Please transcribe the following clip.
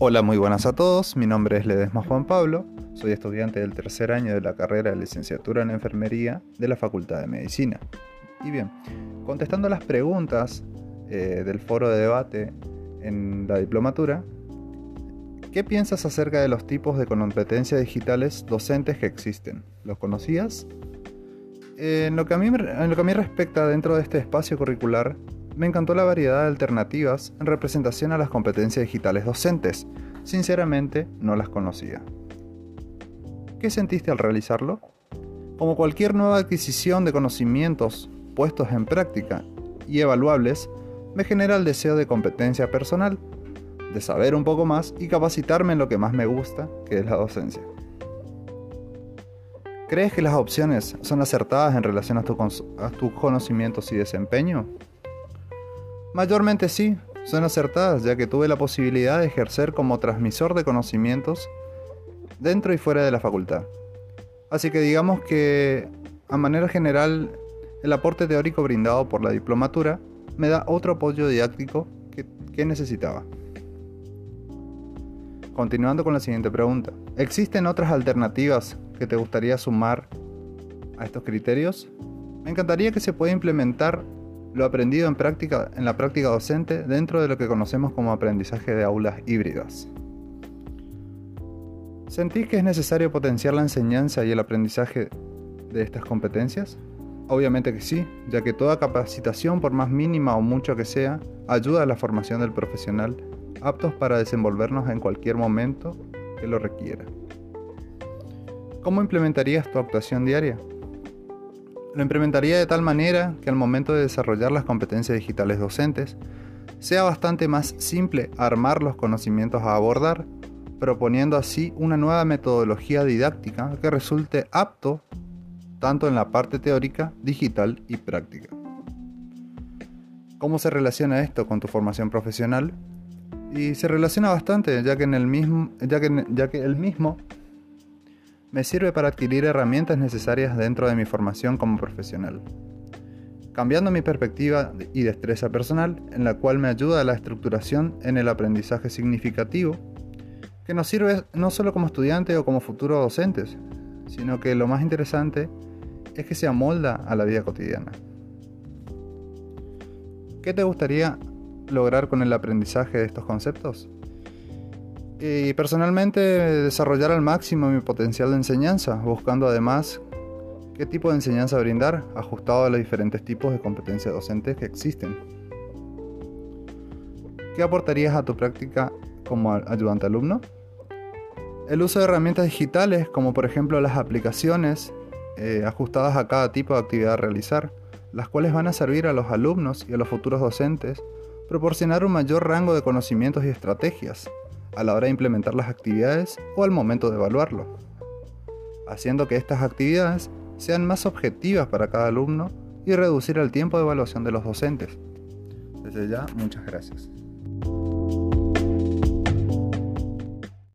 Hola, muy buenas a todos. Mi nombre es Ledesma Juan Pablo. Soy estudiante del tercer año de la carrera de licenciatura en enfermería de la Facultad de Medicina. Y bien, contestando las preguntas eh, del foro de debate en la diplomatura, ¿qué piensas acerca de los tipos de competencias digitales docentes que existen? ¿Los conocías? en, lo que a en lo que a mí respecta dentro de este espacio curricular, me encantó la variedad de alternativas en representación a las competencias digitales docentes. Sinceramente, no las conocía. ¿Qué sentiste al realizarlo? Como cualquier nueva adquisición de conocimientos puestos en práctica y evaluables, me genera el deseo de competencia personal, de saber un poco más y capacitarme en lo que más me gusta, que es la docencia. ¿Crees que las opciones son acertadas en relación a, tus conocimientos y desempeño? Mayormente sí, son acertadas ya que tuve la posibilidad de ejercer como transmisor de conocimientos dentro y fuera de la facultad. Así que digamos que, a manera general, el aporte teórico brindado por la diplomatura me da otro apoyo didáctico que, necesitaba. Continuando con la siguiente pregunta. ¿Existen otras alternativas que te gustaría sumar a estos criterios? Me encantaría que se pueda implementar lo aprendido en, práctica, en la práctica docente dentro de lo que conocemos como aprendizaje de aulas híbridas. ¿Sentís que es necesario potenciar la enseñanza y el aprendizaje de estas competencias? Obviamente que sí, ya que toda capacitación, por más mínima o mucho que sea, ayuda a la formación del profesional aptos para desenvolvernos en cualquier momento que lo requiera. ¿Cómo implementarías tu actuación diaria? Lo implementaría de tal manera que al momento de desarrollar las competencias digitales docentes, sea bastante más simple armar los conocimientos a abordar, proponiendo así una nueva metodología didáctica que resulte apto tanto en la parte teórica, digital y práctica. ¿Cómo se relaciona esto con tu formación profesional? Y se relaciona bastante, ya que, el mismo, ya que, ya que el mismo me sirve para adquirir herramientas necesarias dentro de mi formación como profesional, cambiando mi perspectiva y destreza personal, en la cual me ayuda a la estructuración en el aprendizaje significativo, que nos sirve no solo como estudiante o como futuros docentes, sino que lo más interesante es que se amolda a la vida cotidiana. ¿Qué te gustaría lograr con el aprendizaje de estos conceptos? Y personalmente desarrollar al máximo mi potencial de enseñanza, buscando además qué tipo de enseñanza brindar, ajustado a los diferentes tipos de competencias docentes que existen. ¿Qué aportarías a tu práctica como ayudante alumno? El uso de herramientas digitales, como por ejemplo las aplicaciones eh, ajustadas a cada tipo de actividad a realizar, las cuales van a servir a los alumnos y a los futuros docentes proporcionar un mayor rango de conocimientos y estrategias, a la hora de implementar las actividades o al momento de evaluarlo, haciendo que estas actividades sean más objetivas para cada alumno y reducir el tiempo de evaluación de los docentes. Desde ya, muchas gracias.